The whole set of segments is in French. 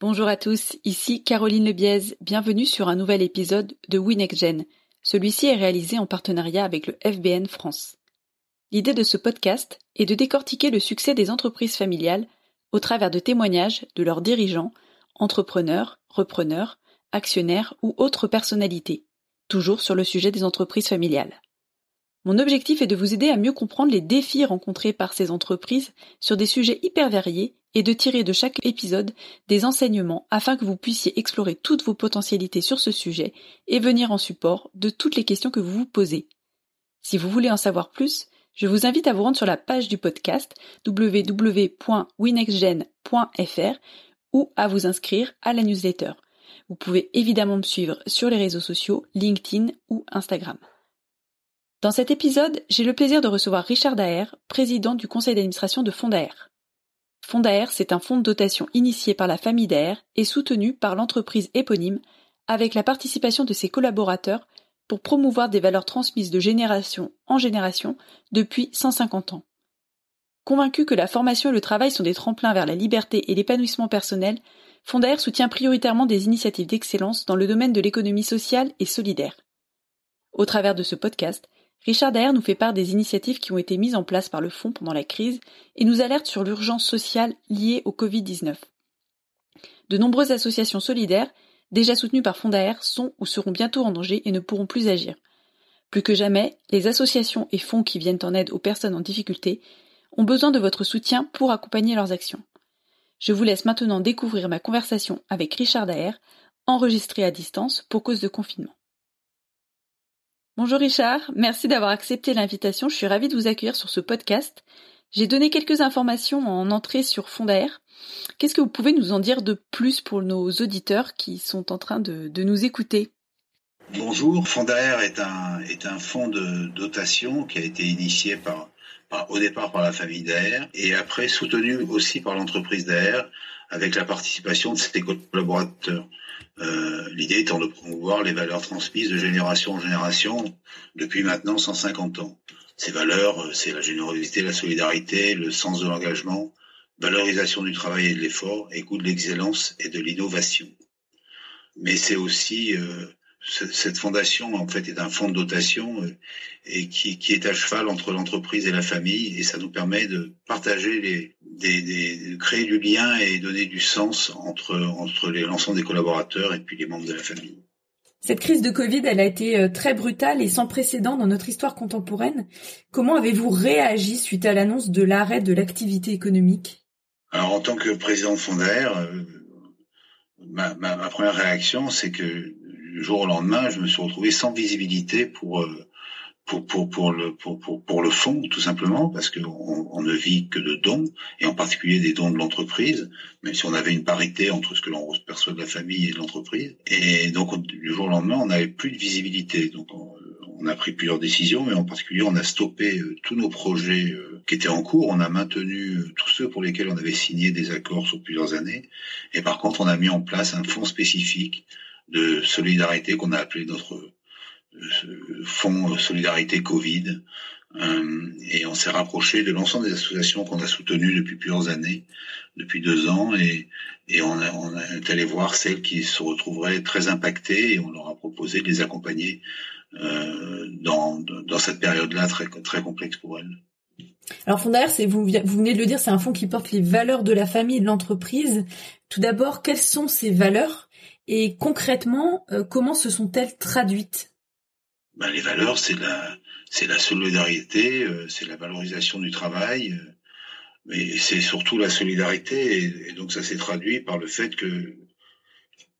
Bonjour à tous, ici Caroline Lebiez, bienvenue sur un nouvel épisode de WinXGen. Celui-ci est réalisé en partenariat avec le FBN France. L'idée de ce podcast est de décortiquer le succès des entreprises familiales au travers de témoignages de leurs dirigeants, entrepreneurs, repreneurs, actionnaires ou autres personnalités, toujours sur le sujet des entreprises familiales. Mon objectif est de vous aider à mieux comprendre les défis rencontrés par ces entreprises sur des sujets hyper variés et de tirer de chaque épisode des enseignements afin que vous puissiez explorer toutes vos potentialités sur ce sujet et venir en support de toutes les questions que vous vous posez. Si vous voulez en savoir plus, je vous invite à vous rendre sur la page du podcast www.winexgen.fr ou à vous inscrire à la newsletter. Vous pouvez évidemment me suivre sur les réseaux sociaux, LinkedIn ou Instagram. Dans cet épisode, j'ai le plaisir de recevoir Richard Daher, président du conseil d'administration de Fondaer. Fondaer, c'est un fonds de dotation initié par la famille Daher et soutenu par l'entreprise éponyme avec la participation de ses collaborateurs pour promouvoir des valeurs transmises de génération en génération depuis 150 ans. Convaincu que la formation et le travail sont des tremplins vers la liberté et l'épanouissement personnel, Fondaer soutient prioritairement des initiatives d'excellence dans le domaine de l'économie sociale et solidaire. Au travers de ce podcast, Richard Daher nous fait part des initiatives qui ont été mises en place par le fonds pendant la crise et nous alerte sur l'urgence sociale liée au Covid-19. De nombreuses associations solidaires, déjà soutenues par Fondaer, sont ou seront bientôt en danger et ne pourront plus agir. Plus que jamais, les associations et fonds qui viennent en aide aux personnes en difficulté ont besoin de votre soutien pour accompagner leurs actions. Je vous laisse maintenant découvrir ma conversation avec Richard Daher, enregistrée à distance pour cause de confinement. Bonjour Richard, merci d'avoir accepté l'invitation. Je suis ravie de vous accueillir sur ce podcast. J'ai donné quelques informations en entrée sur Fondaer. Qu'est-ce que vous pouvez nous en dire de plus pour nos auditeurs qui sont en train de, nous écouter? Bonjour, Fondaer est un, est un fonds de dotation qui a été initié au départ par la famille Daer et après soutenu aussi par l'entreprise Daer avec la participation de ses collaborateurs. Euh, l'idée étant de promouvoir les valeurs transmises de génération en génération depuis maintenant 150 ans. Ces valeurs, euh, c'est la générosité, la solidarité, le sens de l'engagement, valorisation du travail et de l'effort, écoute de l'excellence et de l'innovation. Mais c'est aussi euh, cette fondation en fait est un fonds de dotation euh, et qui, qui, est à cheval entre l'entreprise et la famille et ça nous permet de partager les des, des, de créer du lien et donner du sens entre entre l'ensemble des collaborateurs et puis les membres de la famille. Cette crise de Covid, elle a été euh, très brutale et sans précédent dans notre histoire contemporaine. Comment avez-vous réagi suite à l'annonce de l'arrêt de l'activité économique? Alors en tant que président de Fondaire, euh, ma, ma, ma première réaction, c'est que du jour au lendemain, je me suis retrouvé sans visibilité pour euh, pour, pour, pour, le, pour, pour, pour le fond, tout simplement, parce qu'on on ne vit que de dons, et en particulier des dons de l'entreprise, même si on avait une parité entre ce que l'on perçoit de la famille et de l'entreprise. Et donc, du jour au lendemain, on n'avait plus de visibilité. Donc, on, a pris plusieurs décisions, mais en particulier, on a stoppé euh, tous nos projets euh, qui étaient en cours. On a maintenu tous ceux pour lesquels on avait signé des accords sur plusieurs années. Et par contre, on a mis en place un fonds spécifique de solidarité qu'on a appelé notre euh, fonds solidarité Covid. Euh, et on s'est rapproché de l'ensemble des associations qu'on a soutenues depuis plusieurs années, depuis deux ans, et, et on, est allé voir celles qui se retrouveraient très impactées et on leur a proposé de les accompagner euh, dans, dans cette période-là très, très complexe pour elles. Alors Fondaire, c'est vous, vous venez de le dire, c'est un fonds qui porte les valeurs de la famille et de l'entreprise. Tout d'abord, quelles sont ces valeurs? Et concrètement, euh, comment se sont-elles traduites? Ben, Les valeurs, c'est la, c'est la solidarité, euh, c'est la valorisation du travail, euh, mais c'est surtout la solidarité. Et, donc ça s'est traduit par le fait que,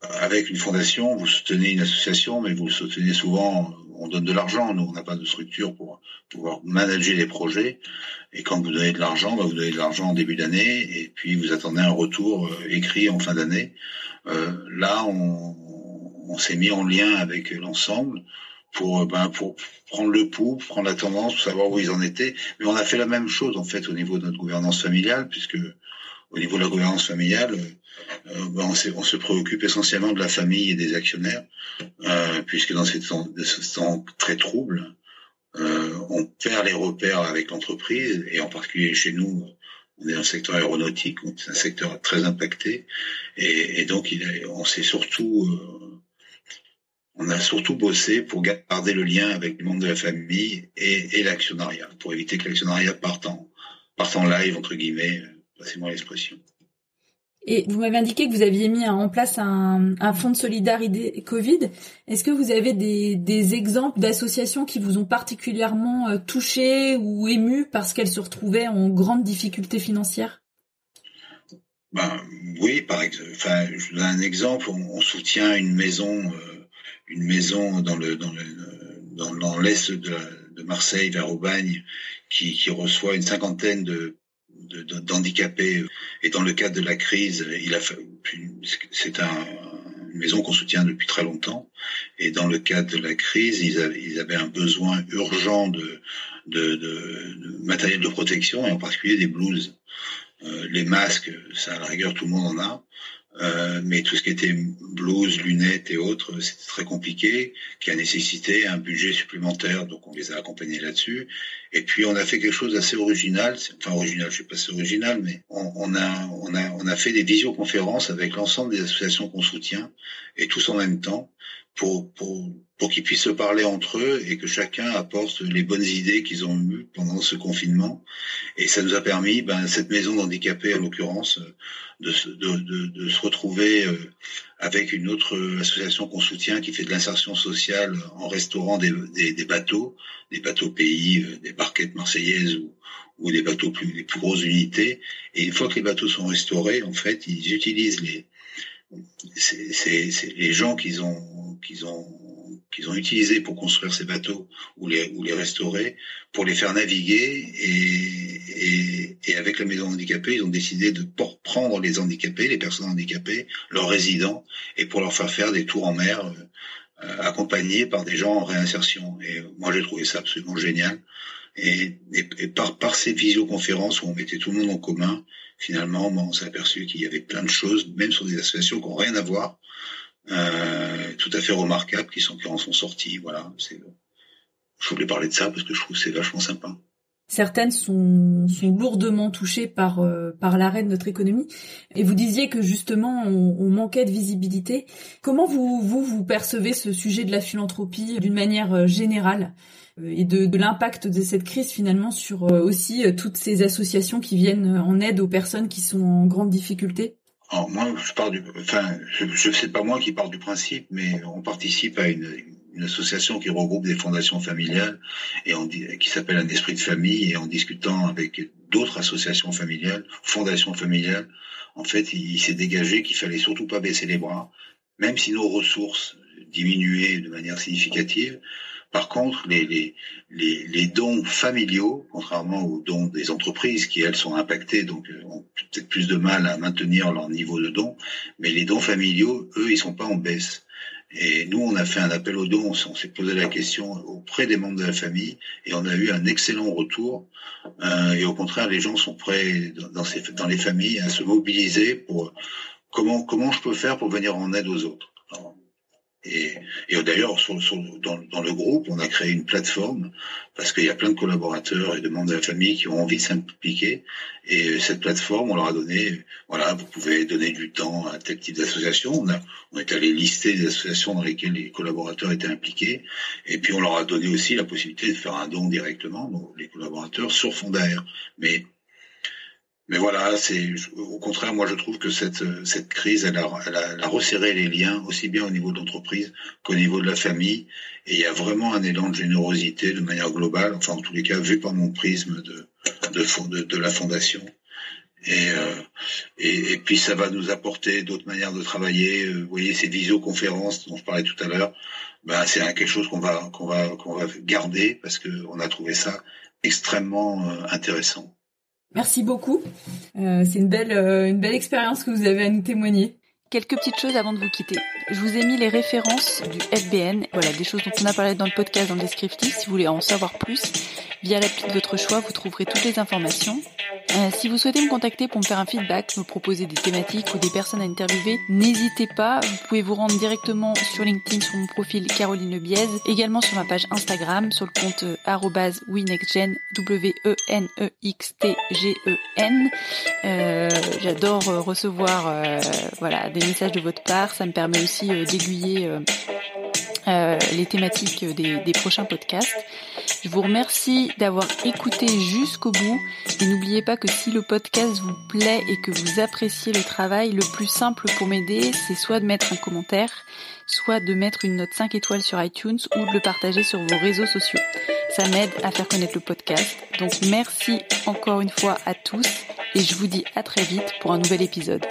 avec une fondation, vous soutenez une association, mais vous soutenez souvent, on donne de l'argent. Nous, on n'a pas de structure pour pouvoir manager les projets. Et quand vous donnez de l'argent, ben, vous donnez de l'argent en début d'année, et puis vous attendez un retour écrit en fin d'année. Euh, là, on, on s'est mis en lien avec l'ensemble pour ben pour prendre le pouls, prendre la tendance, pour savoir où ils en étaient. Mais on a fait la même chose en fait au niveau de notre gouvernance familiale, puisque au niveau de la gouvernance familiale, euh, ben on, on, se préoccupe essentiellement de la famille et des actionnaires, euh, puisque dans ces temps, temps très trouble, euh, on perd les repères avec l'entreprise et en particulier chez nous on est dans le secteur aéronautique, c'est un secteur très impacté, et, donc il on s'est surtout, euh, on a surtout bossé pour garder le lien avec le monde de la famille et, l'actionnariat, pour éviter que l'actionnariat parte en, parte en live entre guillemets, passez-moi l'expression. Et vous m'avez indiqué que vous aviez mis en place un, fonds de solidarité Covid. Est-ce que vous avez des, exemples d'associations qui vous ont particulièrement euh, touché ou ému parce qu'elles se retrouvaient en grande difficulté financière? Ben, Oui, par exemple. Je vous donne un exemple. On, soutient une maison, euh, une maison dans le dans le dans, l'est de, Marseille vers Aubagne qui reçoit une cinquantaine de d'handicapés. Et dans le cadre de la crise, il a c'est un, une maison qu'on soutient depuis très longtemps. Et dans le cadre de la crise, ils avaient, ils avaient un besoin urgent de, de, de, matériel de protection et en particulier des blouses. Euh, les masques, ça à la rigueur tout le monde en a. Euh, mais tout ce qui était blouse, lunettes et autres, c'était très compliqué, qui a nécessité un budget supplémentaire, donc on les a accompagnés là-dessus. Et puis on a fait quelque chose d'assez original, enfin original, je sais pas si original, mais on, a, on, a, on a fait des visioconférences avec l'ensemble des associations qu'on soutient, et tous en même temps, pour, pour, pour qu'ils puissent se parler entre eux et que chacun apporte les bonnes idées qu'ils ont eues pendant ce confinement. Et ça nous a permis, ben, cette maison d'handicapés en l'occurrence, de, de, de, de, se retrouver euh, avec une autre association qu'on soutient qui fait de l'insertion sociale en restaurant des, des, des, bateaux, des bateaux pays, euh, des barquettes marseillaises ou, ou des bateaux plus, les plus grosses unités. Et une fois que les bateaux sont restaurés, en fait, ils utilisent les, c'est les gens qu'ils ont qu'ils ont qu'ils ont utilisés pour construire ces bateaux ou les ou les restaurer pour les faire naviguer et, et, et avec la maison handicapée ils ont décidé de prendre les handicapés les personnes handicapées leurs résidents et pour leur faire faire des tours en mer euh, accompagnés par des gens en réinsertion. Et moi j'ai trouvé ça absolument génial. Et, et, par par ces visioconférences où on mettait tout le monde en commun finalement, on s'est aperçu qu'il y avait plein de choses, même sur des associations qui n'ont rien à voir, euh, tout à fait remarquables, qui, sont, qui en sont sorties. Voilà, je voulais parler de ça parce que je trouve que c'est vachement sympa. Certaines sont, lourdement touchées par euh, par l'arrêt de notre économie. Et vous disiez que justement on, manquait de visibilité. Comment vous vous percevez ce sujet de la philanthropie d'une manière euh, générale? Et de, l'impact de cette crise finalement sur euh, aussi euh, toutes ces associations qui viennent en aide aux personnes qui sont en grande difficulté. Alors moi, je pars du, enfin, je, sais pas moi qui parle du principe, mais on participe à une, association qui regroupe des fondations familiales et qui s'appelle un esprit de famille et en discutant avec d'autres associations familiales, fondations familiales, en fait, il s'est dégagé qu'il fallait surtout pas baisser les bras, même si nos ressources diminuaient de manière significative, par contre, les, les, les, les, dons familiaux, contrairement aux dons des entreprises qui, elles, sont impactées, donc euh, ont peut-être plus de mal à maintenir leur niveau de dons, mais les dons familiaux, eux, ils sont pas en baisse. Et nous, on a fait un appel aux dons, on s'est posé la question auprès des membres de la famille, et on a eu un excellent retour. Euh, et au contraire, les gens sont prêts dans, ces, dans les familles à se mobiliser pour comment comment je peux faire pour venir en aide aux autres. Et, d'ailleurs, dans, le groupe, on a créé une plateforme parce qu'il y a plein de collaborateurs et de membres de la famille qui ont envie de s'impliquer. Et cette plateforme, on leur a donné, voilà, vous pouvez donner du temps à tel type d'association. On, est allé lister des associations dans lesquelles les collaborateurs étaient impliqués. Et puis on leur a donné aussi la possibilité de faire un don directement, les collaborateurs, sur Fondaire. Mais mais voilà, c'est au contraire, moi je trouve que cette cette crise, elle a, elle, a, elle a resserré les liens aussi bien au niveau de l'entreprise qu'au niveau de la famille. Et il y a vraiment un élan de générosité de manière globale, enfin en tous les cas vu par mon prisme de de, de, de la fondation. Et, euh, et, puis ça va nous apporter d'autres manières de travailler. Euh, vous voyez ces visioconférences dont je parlais tout à l'heure, ben, c'est quelque chose qu'on va qu'on va qu'on va garder parce que on a trouvé ça extrêmement euh, intéressant. Merci beaucoup. Euh, c'est une belle, euh, une belle expérience que vous avez à nous témoigner. Quelques petites choses avant de vous quitter. Je vous ai mis les références du FBN, voilà, des choses dont on a parlé dans le podcast, dans le descriptif, si vous voulez en savoir plus. Via l'appli de votre choix, vous trouverez toutes les informations. Euh, si vous souhaitez me contacter pour me faire un feedback, me proposer des thématiques ou des personnes à interviewer, n'hésitez pas. Vous pouvez vous rendre directement sur LinkedIn sur mon profil Caroline Lebiez, également sur ma page Instagram sur le compte euh, @winextgen w e n e x t g e n. Euh, J'adore euh, recevoir voilà des messages de votre part. Ça me permet aussi d'aiguiller euh, les thématiques des, des, prochains podcasts. Je vous remercie d'avoir écouté jusqu'au bout et n'oubliez pas que si le podcast vous plaît et que vous appréciez le travail, le plus simple pour m'aider, c'est soit de mettre un commentaire, soit de mettre une note 5 étoiles sur iTunes ou de le partager sur vos réseaux sociaux. Ça m'aide à faire connaître le podcast. Donc merci encore une fois à tous et je vous dis à très vite pour un nouvel épisode.